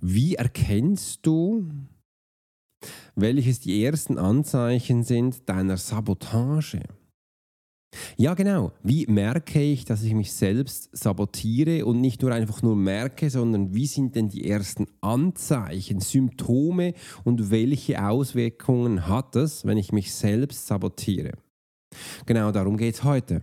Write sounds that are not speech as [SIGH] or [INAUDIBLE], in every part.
Wie erkennst du, welches die ersten Anzeichen sind deiner Sabotage? Ja, genau. Wie merke ich, dass ich mich selbst sabotiere und nicht nur einfach nur merke, sondern wie sind denn die ersten Anzeichen, Symptome und welche Auswirkungen hat es, wenn ich mich selbst sabotiere? Genau darum geht es heute.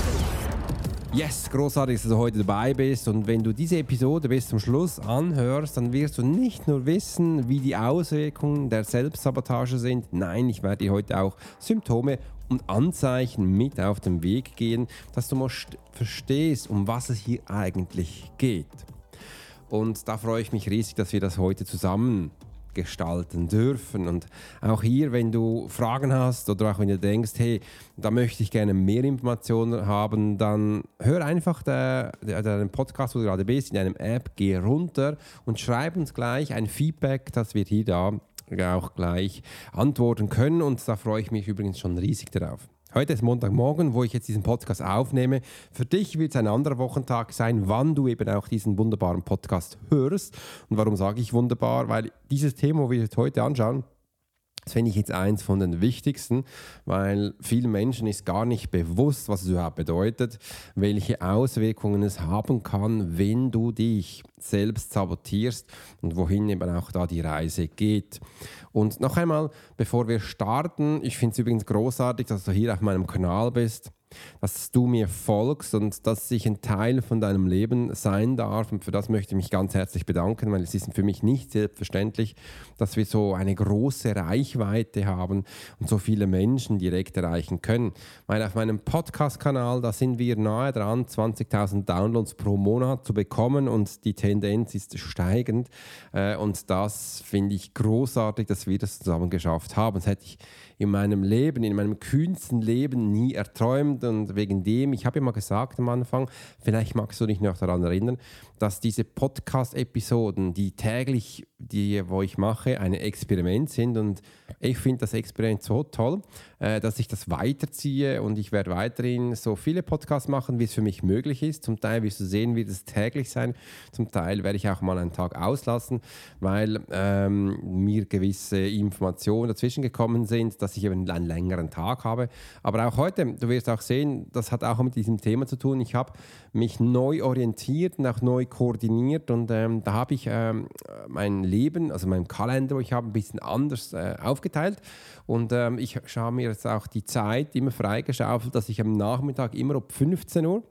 Yes, großartig, dass du heute dabei bist. Und wenn du diese Episode bis zum Schluss anhörst, dann wirst du nicht nur wissen, wie die Auswirkungen der Selbstsabotage sind. Nein, ich werde dir heute auch Symptome und Anzeichen mit auf den Weg gehen, dass du mal verstehst, um was es hier eigentlich geht. Und da freue ich mich riesig, dass wir das heute zusammen gestalten dürfen. Und auch hier, wenn du Fragen hast oder auch wenn du denkst, hey, da möchte ich gerne mehr Informationen haben, dann hör einfach den Podcast, wo du gerade bist, in einem App, geh runter und schreib uns gleich ein Feedback, dass wir hier da auch gleich antworten können. Und da freue ich mich übrigens schon riesig darauf. Heute ist Montagmorgen, wo ich jetzt diesen Podcast aufnehme. Für dich wird es ein anderer Wochentag sein, wann du eben auch diesen wunderbaren Podcast hörst. Und warum sage ich wunderbar? Weil dieses Thema, wo wir jetzt heute anschauen, das finde ich jetzt eins von den wichtigsten, weil vielen Menschen ist gar nicht bewusst, was es überhaupt bedeutet, welche Auswirkungen es haben kann, wenn du dich selbst sabotierst und wohin eben auch da die Reise geht. Und noch einmal, bevor wir starten, ich finde es übrigens großartig, dass du hier auf meinem Kanal bist dass du mir folgst und dass ich ein Teil von deinem Leben sein darf. Und für das möchte ich mich ganz herzlich bedanken, weil es ist für mich nicht selbstverständlich, dass wir so eine große Reichweite haben und so viele Menschen direkt erreichen können. Weil auf meinem Podcast-Kanal, da sind wir nahe dran, 20.000 Downloads pro Monat zu bekommen und die Tendenz ist steigend. Äh, und das finde ich großartig, dass wir das zusammen geschafft haben. Das hätte ich in meinem Leben, in meinem kühnsten Leben nie erträumt. Und wegen dem, ich habe mal gesagt am Anfang, vielleicht magst du dich noch daran erinnern, dass diese Podcast-Episoden, die täglich, die, wo ich mache, ein Experiment sind. Und ich finde das Experiment so toll, äh, dass ich das weiterziehe und ich werde weiterhin so viele Podcasts machen, wie es für mich möglich ist. Zum Teil wirst du sehen, wird es täglich sein. Zum Teil werde ich auch mal einen Tag auslassen, weil ähm, mir gewisse Informationen dazwischen gekommen sind, dass ich eben einen längeren Tag habe. Aber auch heute, du wirst auch sehen, das hat auch mit diesem Thema zu tun. Ich habe mich neu orientiert und auch neu koordiniert und ähm, da habe ich ähm, mein Leben, also mein Kalender, ich habe, ein bisschen anders äh, aufgeteilt. Und ähm, ich schaue mir jetzt auch die Zeit immer freigeschaufelt, dass ich am Nachmittag immer um 15 Uhr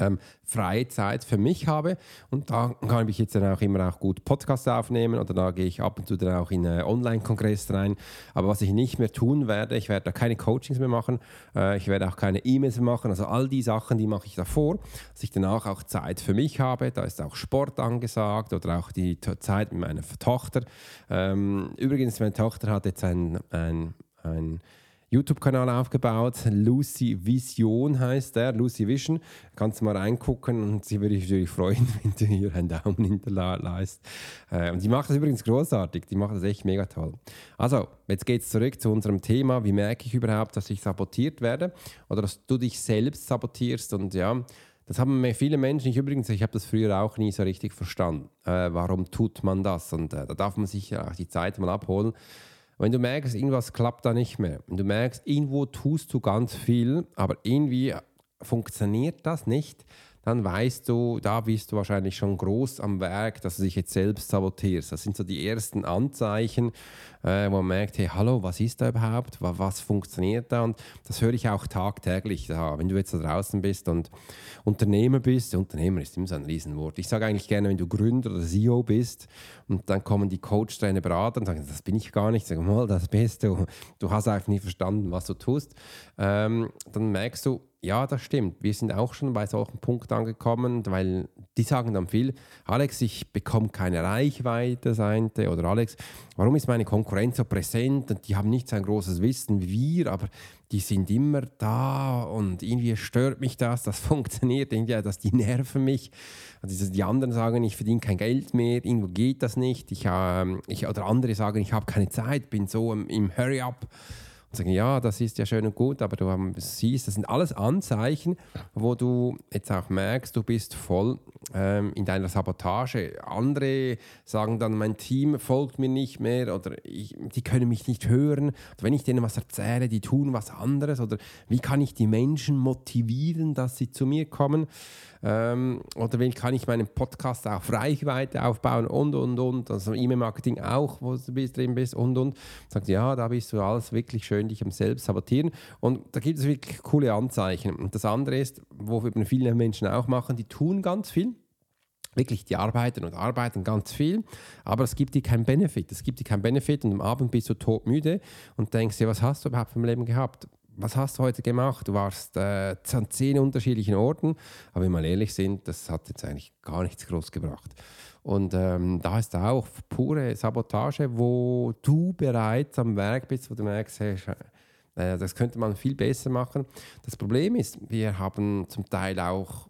ähm, freie Zeit für mich habe. Und da kann ich jetzt dann auch immer auch gut Podcasts aufnehmen oder da gehe ich ab und zu dann auch in einen Online-Kongress rein. Aber was ich nicht mehr tun werde, ich werde da keine Coachings mehr machen, äh, ich werde auch keine E-Mails mehr machen. Also all die Sachen, die mache ich davor, dass ich danach auch Zeit für mich habe. Da ist auch Sport angesagt oder auch die Zeit mit meiner Tochter. Ähm, übrigens, meine Tochter hat jetzt ein, ein, ein YouTube-Kanal aufgebaut. Lucy Vision heißt der, Lucy Vision. Kannst du mal reingucken und sie würde sich natürlich freuen, [LAUGHS] wenn du hier einen Daumen hinterlässt. Äh, und die macht das übrigens großartig, die macht das echt mega toll. Also, jetzt geht es zurück zu unserem Thema. Wie merke ich überhaupt, dass ich sabotiert werde oder dass du dich selbst sabotierst? Und ja, das haben viele Menschen, ich übrigens, ich habe das früher auch nie so richtig verstanden. Äh, warum tut man das? Und äh, da darf man sich auch die Zeit mal abholen. Wenn du merkst, irgendwas klappt da nicht mehr, wenn du merkst, irgendwo tust du ganz viel, aber irgendwie funktioniert das nicht, dann weißt du, da bist du wahrscheinlich schon groß am Werk, dass du dich jetzt selbst sabotierst. Das sind so die ersten Anzeichen, äh, wo man merkt, hey, hallo, was ist da überhaupt? Was, was funktioniert da? Und das höre ich auch tagtäglich. Ja, wenn du jetzt da draußen bist und Unternehmer bist, Unternehmer ist immer so ein Riesenwort. Ich sage eigentlich gerne, wenn du Gründer oder CEO bist und dann kommen die Coach, deine Berater und sagen, das bin ich gar nicht. Sag mal, das bist du. Du hast einfach nie verstanden, was du tust. Ähm, dann merkst du, ja, das stimmt. Wir sind auch schon bei solchen Punkten angekommen, weil die sagen dann viel, Alex, ich bekomme keine Reichweite, oder Alex, warum ist meine Konkurrenz so präsent und die haben nicht so ein großes Wissen wie wir, aber die sind immer da und irgendwie stört mich das, das [LAUGHS] funktioniert, irgendwie, das, die nerven mich. Also die anderen sagen, ich verdiene kein Geld mehr, irgendwo geht das nicht. Ich, äh, ich, oder andere sagen, ich habe keine Zeit, bin so im, im Hurry-up sagen, ja, das ist ja schön und gut, aber du siehst, das sind alles Anzeichen, wo du jetzt auch merkst, du bist voll ähm, in deiner Sabotage. Andere sagen dann, mein Team folgt mir nicht mehr oder ich, die können mich nicht hören. Oder wenn ich denen was erzähle, die tun was anderes. Oder wie kann ich die Menschen motivieren, dass sie zu mir kommen? Ähm, oder wie kann ich meinen Podcast auf Reichweite aufbauen und, und, und. Also E-Mail-Marketing auch, wo du drin bist und, und. Sagt, ja, da bist du alles wirklich schön dich am Selbst sabotieren. Und da gibt es wirklich coole Anzeichen. Und das andere ist, wo viele Menschen auch machen, die tun ganz viel wirklich, die arbeiten und arbeiten ganz viel, aber es gibt dir keinen Benefit. Es gibt dir keinen Benefit und am Abend bist du todmüde und denkst dir, was hast du überhaupt im Leben gehabt? Was hast du heute gemacht? Du warst äh, an zehn unterschiedlichen Orten, aber wenn wir mal ehrlich sind, das hat jetzt eigentlich gar nichts groß gebracht. Und ähm, da ist auch pure Sabotage, wo du bereits am Werk bist, wo du merkst, hey, äh, das könnte man viel besser machen. Das Problem ist, wir haben zum Teil auch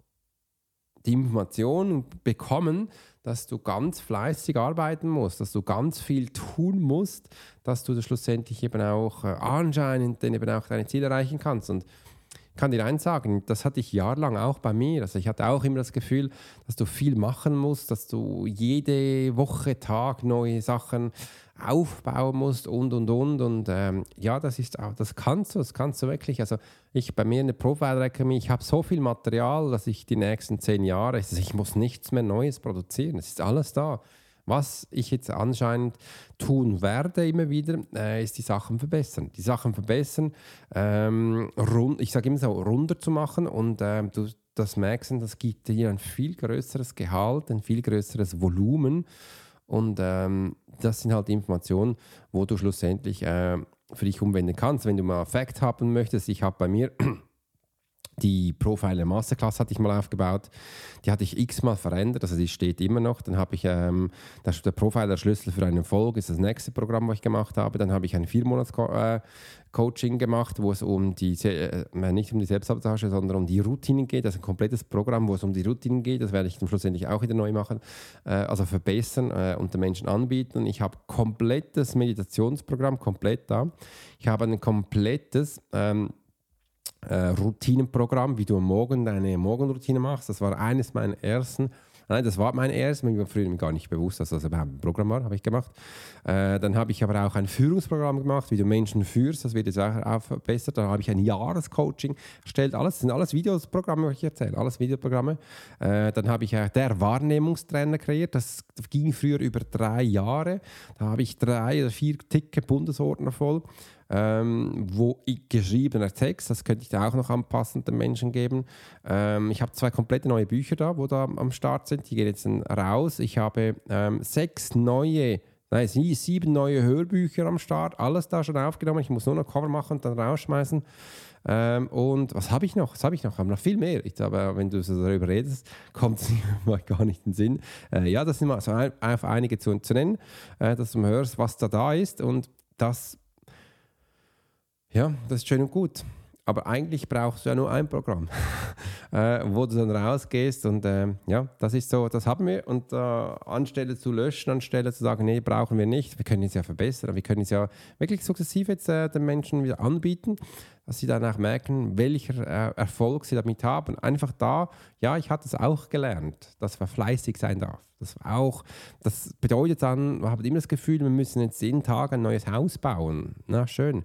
die Information bekommen, dass du ganz fleißig arbeiten musst, dass du ganz viel tun musst, dass du schlussendlich eben auch äh, anscheinend dann eben auch deine Ziele erreichen kannst. Und ich kann dir eins sagen, das hatte ich jahrelang auch bei mir. Also ich hatte auch immer das Gefühl, dass du viel machen musst, dass du jede Woche, Tag neue Sachen aufbauen musst und und und. Und ähm, ja, das ist auch, das kannst du, das kannst du wirklich. Also ich bei mir in der Profile Academy, ich habe so viel Material, dass ich die nächsten zehn Jahre, also ich muss nichts mehr Neues produzieren. Es ist alles da. Was ich jetzt anscheinend tun werde immer wieder, äh, ist die Sachen verbessern. Die Sachen verbessern, ähm, rund, ich sage immer so, runder zu machen und ähm, du das merkst, das gibt dir ein viel größeres Gehalt, ein viel größeres Volumen und ähm, das sind halt Informationen, wo du schlussendlich äh, für dich umwenden kannst. Wenn du mal Fact haben möchtest, ich habe bei mir die Profiler Masterclass hatte ich mal aufgebaut. Die hatte ich x-mal verändert, also die steht immer noch. Dann habe ich ähm, das, der Profiler Schlüssel für einen Erfolg, ist das nächste Programm, was ich gemacht habe. Dann habe ich ein Viermonats-Coaching äh, gemacht, wo es um die, äh, nicht um die Selbstsabotage, sondern um die Routinen geht. Das ist ein komplettes Programm, wo es um die Routinen geht. Das werde ich dann schlussendlich auch wieder neu machen. Äh, also verbessern äh, und den Menschen anbieten. Ich habe komplettes Meditationsprogramm, komplett da. Ich habe ein komplettes ähm, äh, Routinenprogramm, wie du am Morgen deine Morgenroutine machst. Das war eines meiner ersten. Nein, das war mein erstes, mir war früher gar nicht bewusst, dass das überhaupt ein Programm war, habe ich gemacht. Äh, dann habe ich aber auch ein Führungsprogramm gemacht, wie du Menschen führst, das wird jetzt auch verbessert. Dann habe ich ein Jahrescoaching erstellt, alles, das sind alles Videoprogramme, was ich erzähle, alles Videoprogramme. Äh, dann habe ich auch der Wahrnehmungstrainer kreiert, das ging früher über drei Jahre. Da habe ich drei oder vier dicke Bundesordner voll ähm, wo ich geschriebener Text, das könnte ich da auch noch anpassen den Menschen geben. Ähm, ich habe zwei komplette neue Bücher da, wo da am Start sind, die gehen jetzt raus. Ich habe ähm, sechs neue Nein, sieben neue Hörbücher am Start, alles da schon aufgenommen. Ich muss nur noch Cover machen und dann rausschmeißen. Ähm, und was habe ich noch? Was habe ich noch? Ich habe noch viel mehr. Ich glaube, wenn du so darüber redest, [LAUGHS] kommt es [LAUGHS] mir gar nicht in den Sinn. Äh, ja, das sind mal so ein, einfach einige zu, zu nennen, äh, dass du hörst, was da da ist. Und das ja, das ist schön und gut. Aber eigentlich brauchst du ja nur ein Programm, [LAUGHS] äh, wo du dann rausgehst und äh, ja, das ist so, das haben wir. Und äh, anstelle zu löschen, anstelle zu sagen, nee, brauchen wir nicht, wir können es ja verbessern, wir können es ja wirklich sukzessive jetzt äh, den Menschen wieder anbieten, dass sie dann auch merken, welcher äh, Erfolg sie damit haben. Einfach da, ja, ich hatte es auch gelernt, dass man fleißig sein darf. Das auch, das bedeutet dann, man hat immer das Gefühl, wir müssen jetzt jeden Tag ein neues Haus bauen. Na schön.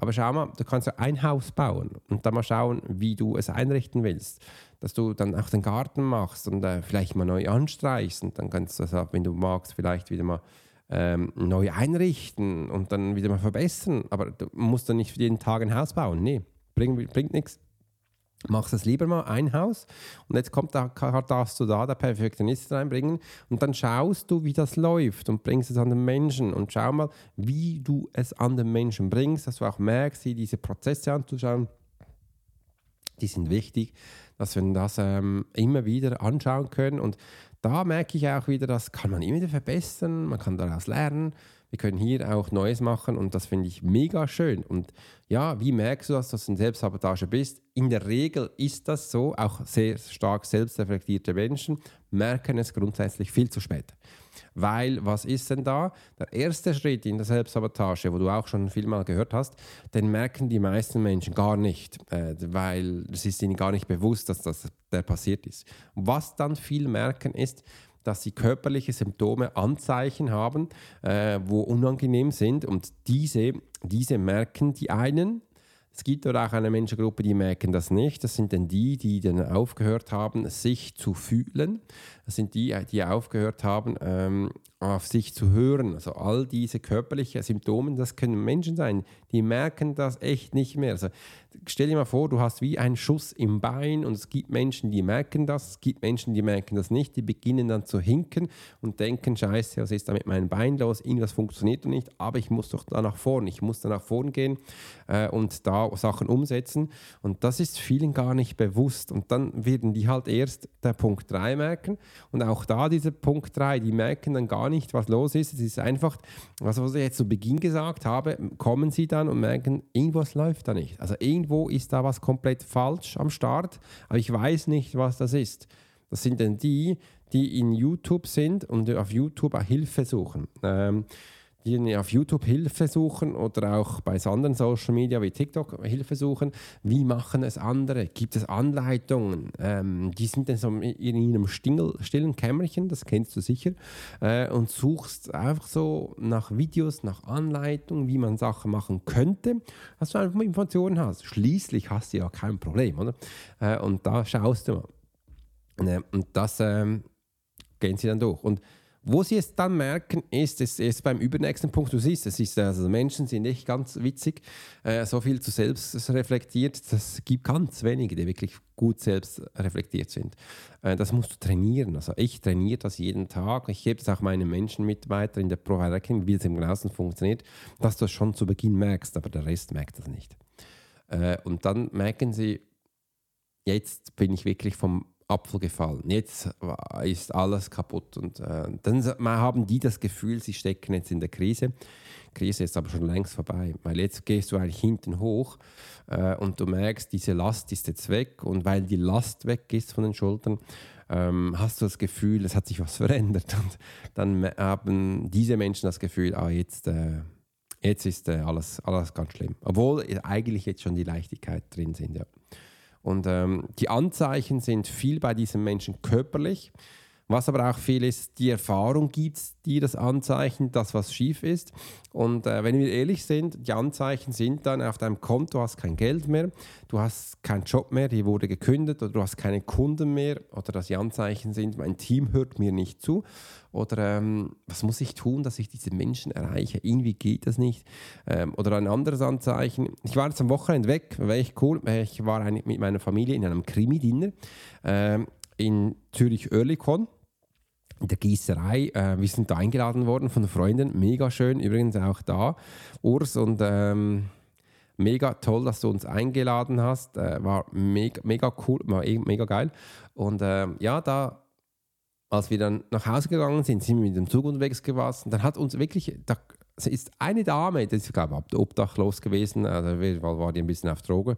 Aber schau mal, du kannst ja ein Haus bauen und dann mal schauen, wie du es einrichten willst. Dass du dann auch den Garten machst und äh, vielleicht mal neu anstreichst und dann kannst du das auch, wenn du magst, vielleicht wieder mal ähm, neu einrichten und dann wieder mal verbessern. Aber du musst dann nicht jeden Tag ein Haus bauen. Nee, bringt, bringt nichts. Machst es lieber mal ein Haus. Und jetzt kommt da, darfst du da der Perfektionist reinbringen. Und dann schaust du, wie das läuft und bringst es an den Menschen. Und schau mal, wie du es an den Menschen bringst, dass du auch merkst, diese Prozesse anzuschauen, die sind wichtig, dass wir das ähm, immer wieder anschauen können. Und da merke ich auch wieder, das kann man immer wieder verbessern, man kann daraus lernen wir können hier auch Neues machen und das finde ich mega schön. Und ja, wie merkst du das, dass du in Selbstsabotage bist? In der Regel ist das so, auch sehr stark selbstreflektierte Menschen merken es grundsätzlich viel zu spät. Weil, was ist denn da? Der erste Schritt in der Selbstsabotage, wo du auch schon viel mal gehört hast, den merken die meisten Menschen gar nicht, äh, weil es ist ihnen gar nicht bewusst, dass das der passiert ist. Was dann viel merken ist, dass sie körperliche Symptome, Anzeichen haben, äh, wo unangenehm sind und diese, diese merken die einen. Es gibt aber auch eine Menschengruppe, die merken das nicht. Das sind dann die, die dann aufgehört haben, sich zu fühlen. Das sind die, die aufgehört haben, ähm, auf sich zu hören. Also all diese körperlichen Symptome, das können Menschen sein, die merken das echt nicht mehr. Also stell dir mal vor, du hast wie einen Schuss im Bein und es gibt Menschen, die merken das, es gibt Menschen, die merken das nicht, die beginnen dann zu hinken und denken, scheiße, was ist da mit meinem Bein los, irgendwas funktioniert nicht, aber ich muss doch da nach vorne, ich muss da nach vorne gehen äh, und da Sachen umsetzen und das ist vielen gar nicht bewusst und dann werden die halt erst der Punkt 3 merken und auch da dieser Punkt 3, die merken dann gar nicht, was los ist. Es ist einfach, was, was ich jetzt zu Beginn gesagt habe, kommen sie dann und merken, irgendwas läuft da nicht. Also irgendwo ist da was komplett falsch am Start, aber ich weiß nicht, was das ist. Das sind dann die, die in YouTube sind und auf YouTube Hilfe suchen. Ähm, die auf YouTube Hilfe suchen oder auch bei anderen Social Media wie TikTok Hilfe suchen. Wie machen es andere? Gibt es Anleitungen? Ähm, die sind dann so in einem stingel, stillen Kämmerchen, das kennst du sicher, äh, und suchst einfach so nach Videos, nach Anleitungen, wie man Sachen machen könnte, dass du einfach Informationen hast. Schließlich hast du ja kein Problem, oder? Äh, und da schaust du mal. Äh, und das ähm, gehen sie dann durch. Und wo sie es dann merken, ist, es ist beim übernächsten Punkt, du siehst, es ist, also Menschen sind nicht ganz witzig, äh, so viel zu selbst reflektiert, das gibt ganz wenige, die wirklich gut selbst reflektiert sind. Äh, das musst du trainieren, also ich trainiere das jeden Tag, ich gebe es auch meinen Menschen mit weiter in der Provider-Erkennung, wie es im Außen funktioniert, dass du es schon zu Beginn merkst, aber der Rest merkt das nicht. Äh, und dann merken sie, jetzt bin ich wirklich vom Apfel gefallen. Jetzt ist alles kaputt. Und äh, dann haben die das Gefühl, sie stecken jetzt in der Krise. Die Krise ist aber schon längst vorbei, weil jetzt gehst du eigentlich hinten hoch äh, und du merkst, diese Last ist jetzt weg. Und weil die Last weg ist von den Schultern, ähm, hast du das Gefühl, es hat sich was [LAUGHS] verändert. Und dann haben diese Menschen das Gefühl, ah, jetzt, äh, jetzt ist äh, alles, alles ganz schlimm. Obwohl eigentlich jetzt schon die Leichtigkeit drin sind. Ja. Und ähm, die Anzeichen sind viel bei diesen Menschen körperlich. Was aber auch viel ist, die Erfahrung gibt dir das Anzeichen, dass was schief ist. Und äh, wenn wir ehrlich sind, die Anzeichen sind dann auf deinem Konto, du hast kein Geld mehr, du hast keinen Job mehr, die wurde gekündigt oder du hast keine Kunden mehr oder dass die Anzeichen sind, mein Team hört mir nicht zu oder ähm, was muss ich tun, dass ich diese Menschen erreiche, irgendwie geht das nicht. Ähm, oder ein anderes Anzeichen, ich war jetzt am Wochenende weg, war echt cool, ich war mit meiner Familie in einem Krimi-Dinner ähm, in Zürich-Oerlikon in der Gießerei. Äh, wir sind da eingeladen worden von Freunden. Mega schön. Übrigens auch da, Urs. Und ähm, mega toll, dass du uns eingeladen hast. Äh, war mega, mega cool, war eh mega geil. Und ähm, ja, da, als wir dann nach Hause gegangen sind, sind wir mit dem Zug unterwegs gewesen. Dann hat uns wirklich, da ist eine Dame, das ist, glaube ich, obdachlos gewesen, also war die ein bisschen auf Droge,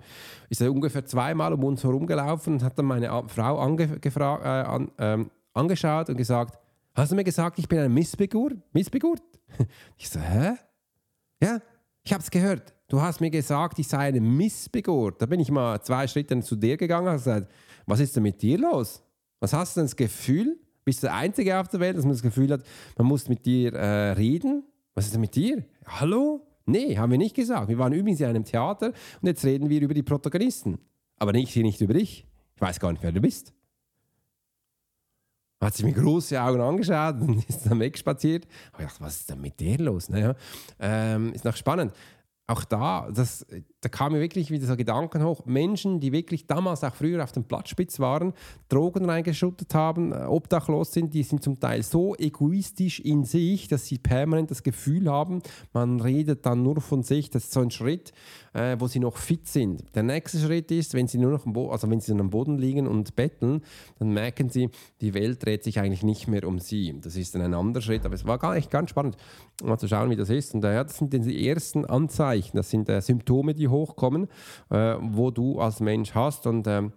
ist ungefähr zweimal um uns herumgelaufen und hat dann meine Frau angefragt, äh, an, ähm, angeschaut und gesagt, hast du mir gesagt, ich bin ein Missgeburt? Missgeburt? [LAUGHS] Ich so, hä? Ja, ich habe es gehört. Du hast mir gesagt, ich sei eine Missgeburt. Da bin ich mal zwei Schritte zu dir gegangen und gesagt, was ist denn mit dir los? Was hast du denn das Gefühl? Bist du der Einzige auf der Welt, dass man das Gefühl hat, man muss mit dir äh, reden? Was ist denn mit dir? Hallo? Nee, haben wir nicht gesagt. Wir waren übrigens in einem Theater und jetzt reden wir über die Protagonisten. Aber nicht, nicht über dich. Ich weiß gar nicht, wer du bist. Hat sich mit großen Augen angeschaut [LAUGHS] und ist dann wegspaziert. ich dachte, was ist denn mit der los? Naja, ähm, ist noch spannend auch da, das, da kam mir wirklich wieder so Gedanken hoch. Menschen, die wirklich damals auch früher auf dem Platzspitz waren, Drogen reingeschüttet haben, äh, obdachlos sind, die sind zum Teil so egoistisch in sich, dass sie permanent das Gefühl haben, man redet dann nur von sich. Das ist so ein Schritt, äh, wo sie noch fit sind. Der nächste Schritt ist, wenn sie nur noch am, Bo also wenn sie am Boden liegen und betteln, dann merken sie, die Welt dreht sich eigentlich nicht mehr um sie. Das ist dann ein anderer Schritt, aber es war gar nicht ganz spannend, mal zu schauen, wie das ist. Und daher, das sind die ersten Anzeichen, das sind äh, Symptome, die hochkommen, äh, wo du als Mensch hast und ähm,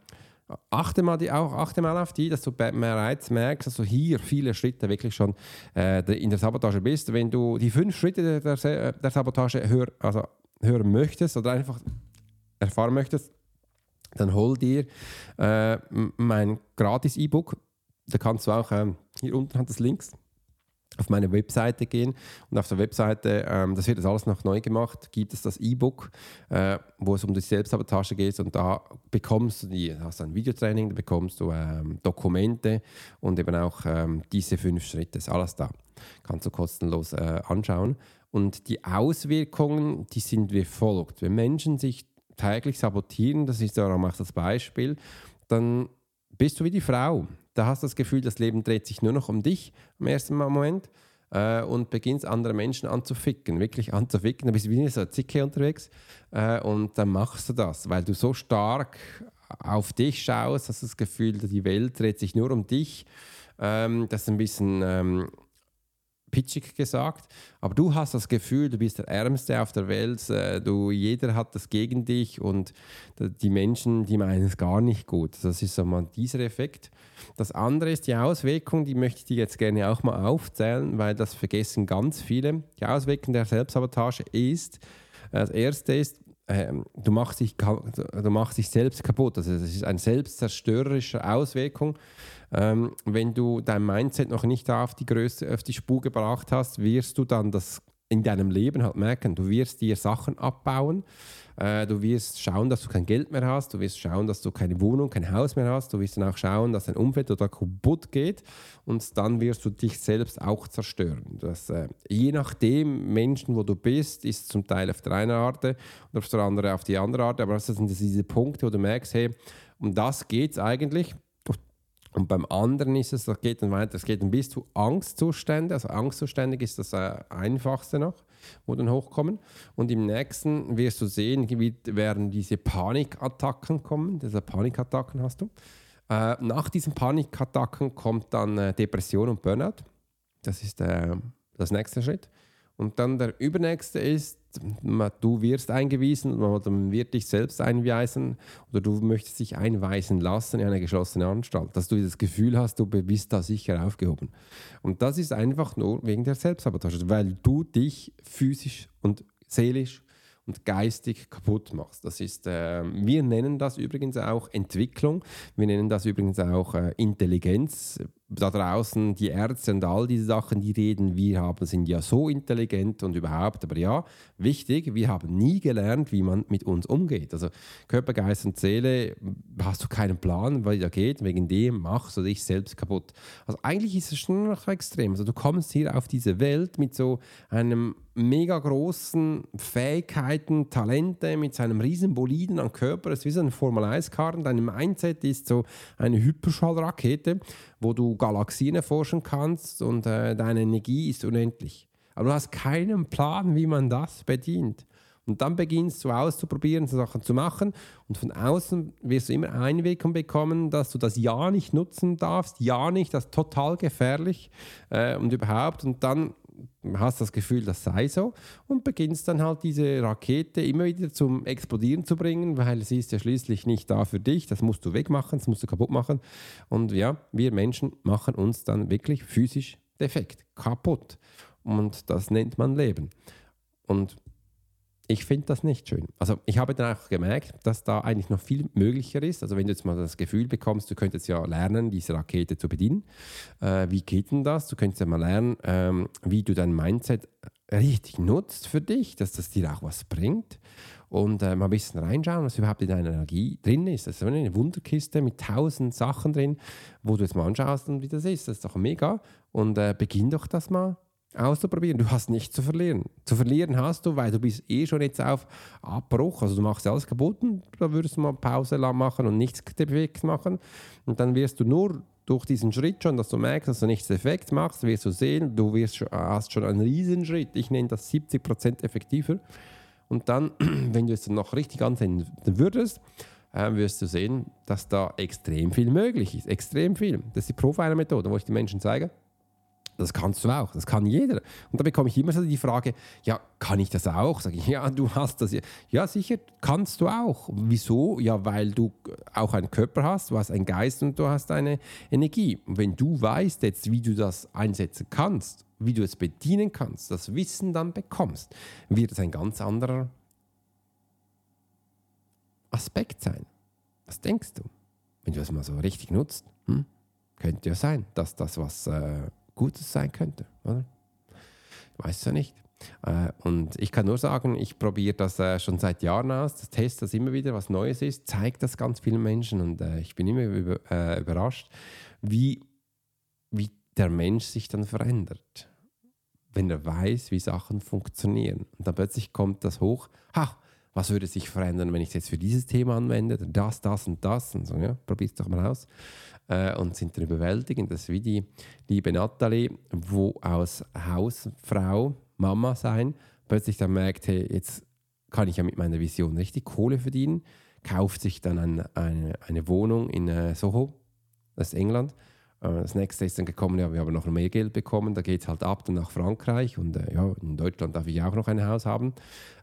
achte mal, die auch, achte mal auf die, dass du bereits merkst, dass du hier viele Schritte wirklich schon äh, in der Sabotage bist. Wenn du die fünf Schritte der, der, der Sabotage hör, also hören möchtest oder einfach erfahren möchtest, dann hol dir äh, mein gratis E-Book. Da kannst du auch, äh, hier unten hat es Links, auf meine Webseite gehen und auf der Webseite, ähm, das wird jetzt alles noch neu gemacht, gibt es das E-Book, äh, wo es um die Selbstsabotage geht und da bekommst du die, hast ein Videotraining, da bekommst du ähm, Dokumente und eben auch ähm, diese fünf Schritte, ist alles da. Kannst du kostenlos äh, anschauen. Und die Auswirkungen, die sind wie folgt. Wenn Menschen sich täglich sabotieren, das ist auch das Beispiel, dann bist du wie die Frau. Da hast du das Gefühl, das Leben dreht sich nur noch um dich im ersten Moment äh, und beginnst andere Menschen anzuficken, wirklich anzuficken. Da bist du wie so eine Zicke unterwegs äh, und dann machst du das, weil du so stark auf dich schaust, hast du das Gefühl, die Welt dreht sich nur um dich. Ähm, das ist ein bisschen ähm, pitchig gesagt, aber du hast das Gefühl, du bist der Ärmste auf der Welt, äh, du, jeder hat das gegen dich und die Menschen, die meinen es gar nicht gut. Das ist so mal dieser Effekt. Das andere ist die Auswirkung, die möchte ich dir jetzt gerne auch mal aufzählen, weil das vergessen ganz viele. Die Auswirkung der Selbstsabotage ist, das erste ist, ähm, du, machst dich, du machst dich selbst kaputt. Also das ist eine selbstzerstörerische Auswirkung. Ähm, wenn du dein Mindset noch nicht auf die Größe, auf die Spur gebracht hast, wirst du dann das in deinem Leben halt merken. Du wirst dir Sachen abbauen, äh, du wirst schauen, dass du kein Geld mehr hast, du wirst schauen, dass du keine Wohnung, kein Haus mehr hast, du wirst dann auch schauen, dass dein Umfeld oder kaputt geht und dann wirst du dich selbst auch zerstören. Das, äh, je nachdem, Menschen, wo du bist, ist zum Teil auf der einen Art oder auf der anderen auf die andere Art, aber das sind diese Punkte, wo du merkst, hey, um das geht es eigentlich und beim anderen ist es, das geht dann weiter, es geht dann bis zu Angstzustände. Also Angstzustände ist das äh, einfachste noch, wo dann hochkommen. Und im nächsten wirst du sehen, wie werden diese Panikattacken kommen. Diese Panikattacken hast du. Äh, nach diesen Panikattacken kommt dann äh, Depression und Burnout. Das ist äh, das nächste Schritt. Und dann der übernächste ist, du wirst eingewiesen oder man wird dich selbst einweisen oder du möchtest dich einweisen lassen in eine geschlossene Anstalt, dass du das Gefühl hast, du bist da sicher aufgehoben. Und das ist einfach nur wegen der Selbstsabotage, weil du dich physisch und seelisch und geistig kaputt machst. Das ist, äh, wir nennen das übrigens auch Entwicklung, wir nennen das übrigens auch äh, Intelligenz da draußen die Ärzte und all diese Sachen, die reden, wir haben, sind ja so intelligent und überhaupt. Aber ja, wichtig, wir haben nie gelernt, wie man mit uns umgeht. Also Körper, Geist und Seele, hast du keinen Plan, wie das geht, wegen dem machst du dich selbst kaputt. Also eigentlich ist es schon noch extrem. Also du kommst hier auf diese Welt mit so einem mega großen Fähigkeiten, Talente, mit seinem riesen Boliden am Körper. Es ist wie so ein Formel-1-Karren. Dein Mindset ist so eine Hyperschallrakete wo du Galaxien erforschen kannst und äh, deine Energie ist unendlich. Aber du hast keinen Plan, wie man das bedient. Und dann beginnst du auszuprobieren, Sachen zu machen. Und von außen wirst du immer Einwirkung bekommen, dass du das Ja nicht nutzen darfst. Ja nicht, das ist total gefährlich äh, und überhaupt. Und dann hast das Gefühl, das sei so und beginnst dann halt diese Rakete immer wieder zum Explodieren zu bringen, weil sie ist ja schließlich nicht da für dich, das musst du wegmachen, das musst du kaputt machen. Und ja, wir Menschen machen uns dann wirklich physisch defekt, kaputt. Und das nennt man Leben. Und ich finde das nicht schön. Also ich habe dann auch gemerkt, dass da eigentlich noch viel möglicher ist. Also wenn du jetzt mal das Gefühl bekommst, du könntest ja lernen, diese Rakete zu bedienen. Äh, wie geht denn das? Du könntest ja mal lernen, ähm, wie du dein Mindset richtig nutzt für dich, dass das dir auch was bringt. und äh, mal ein bisschen reinschauen, was überhaupt in deiner Energie drin ist. Das ist eine Wunderkiste mit tausend Sachen drin, wo du jetzt mal anschaust und wie das ist. Das ist doch mega. Und äh, beginn doch das mal auszuprobieren. Du hast nichts zu verlieren. Zu verlieren hast du, weil du bist eh schon jetzt auf Abbruch. Also du machst alles kaputt und da würdest du mal Pause machen und nichts defekt machen. Und dann wirst du nur durch diesen Schritt schon, dass du merkst, dass du nichts defekt machst, wirst du sehen, du wirst hast schon einen riesen Schritt. Ich nenne das 70% effektiver. Und dann, [CLEARS THROAT] wenn du es dann noch richtig ansehen würdest, äh, wirst du sehen, dass da extrem viel möglich ist. Extrem viel. Das ist die Profiler-Methode, wo ich den Menschen zeige, das kannst du auch, das kann jeder. Und da bekomme ich immer so die Frage, ja, kann ich das auch? Sage ich, ja, du hast das. Ja, sicher, kannst du auch. Wieso? Ja, weil du auch einen Körper hast, du hast einen Geist und du hast eine Energie. Und wenn du weißt jetzt, wie du das einsetzen kannst, wie du es bedienen kannst, das Wissen dann bekommst, wird es ein ganz anderer Aspekt sein. Was denkst du? Wenn du das mal so richtig nutzt, hm? könnte ja sein, dass das was... Äh, Gutes sein könnte. Oder? Ich weiß es ja nicht. Äh, und ich kann nur sagen, ich probiere das äh, schon seit Jahren aus, das teste das immer wieder, was Neues ist, zeige das ganz vielen Menschen und äh, ich bin immer überrascht, wie, wie der Mensch sich dann verändert, wenn er weiß, wie Sachen funktionieren. Und dann plötzlich kommt das hoch, ha, was würde sich verändern, wenn ich es jetzt für dieses Thema anwende, das, das und das und so, ja, probier es doch mal aus. Äh, und sind dann überwältigend. Das ist wie die liebe Nathalie, wo aus Hausfrau, Mama sein, plötzlich dann merkt, hey, jetzt kann ich ja mit meiner Vision richtig Kohle verdienen, kauft sich dann ein, eine, eine Wohnung in äh, Soho, das ist England, das nächste ist dann gekommen, ja, wir haben noch mehr Geld bekommen, da geht es halt ab dann nach Frankreich und äh, ja, in Deutschland darf ich auch noch ein Haus haben.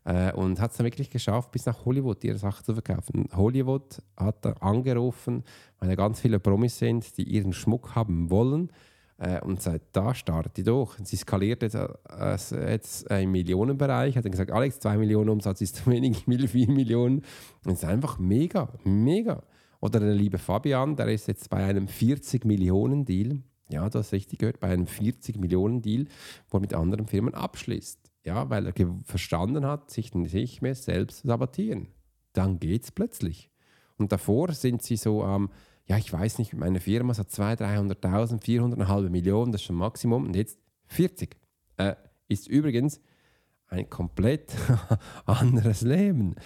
Äh, und hat es dann wirklich geschafft, bis nach Hollywood ihre Sachen zu verkaufen. Hollywood hat da angerufen, weil da ganz viele Promis sind, die ihren Schmuck haben wollen. Äh, und seit da startet die durch. Sie skaliert jetzt, äh, jetzt im Millionenbereich. Hat dann gesagt, Alex, zwei Millionen Umsatz ist zu wenig, ich [LAUGHS] will vier Millionen. Und es ist einfach mega, mega. Oder der liebe Fabian, der ist jetzt bei einem 40 Millionen Deal. Ja, du hast richtig gehört, bei einem 40 Millionen Deal, wo er mit anderen Firmen abschließt. Ja, weil er verstanden hat, sich nicht mehr selbst sabotieren. Dann geht es plötzlich. Und davor sind sie so am, ähm, ja, ich weiß nicht, meine Firma hat 200.000, 300.000, 400, eine halbe Million, das ist schon Maximum. Und jetzt 40. Äh, ist übrigens ein komplett [LAUGHS] anderes Leben.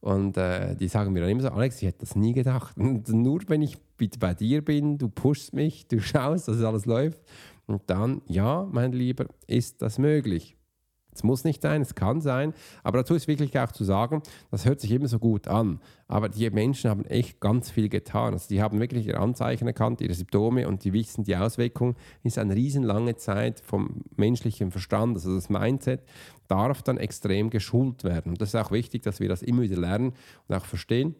Und äh, die sagen mir dann immer so, Alex, ich hätte das nie gedacht. [LAUGHS] Und nur wenn ich bei dir bin, du pushst mich, du schaust, dass alles läuft. Und dann, ja, mein Lieber, ist das möglich. Es muss nicht sein, es kann sein, aber dazu ist wirklich auch zu sagen, das hört sich immer so gut an, aber die Menschen haben echt ganz viel getan. Also die haben wirklich ihre Anzeichen erkannt, ihre Symptome und die wissen, die Auswirkung ist eine riesenlange Zeit vom menschlichen Verstand, also das Mindset darf dann extrem geschult werden. Und das ist auch wichtig, dass wir das immer wieder lernen und auch verstehen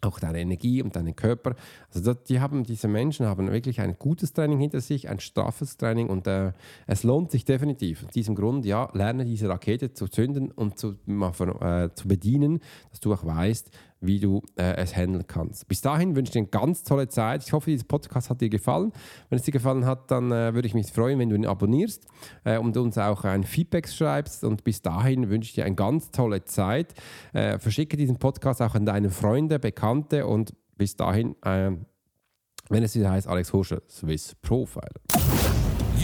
auch deine Energie und deinen Körper. Also die haben, diese Menschen haben wirklich ein gutes Training hinter sich, ein straffes Training und äh, es lohnt sich definitiv. Aus diesem Grund, ja, lerne diese Rakete zu zünden und zu, äh, zu bedienen, dass du auch weißt, wie du äh, es handeln kannst. Bis dahin wünsche ich dir eine ganz tolle Zeit. Ich hoffe, dieser Podcast hat dir gefallen. Wenn es dir gefallen hat, dann äh, würde ich mich freuen, wenn du ihn abonnierst äh, und uns auch ein Feedback schreibst. Und bis dahin wünsche ich dir eine ganz tolle Zeit. Äh, verschicke diesen Podcast auch an deine Freunde, Bekannte und bis dahin, äh, wenn es wieder heißt, Alex Horscher, Swiss Profiler.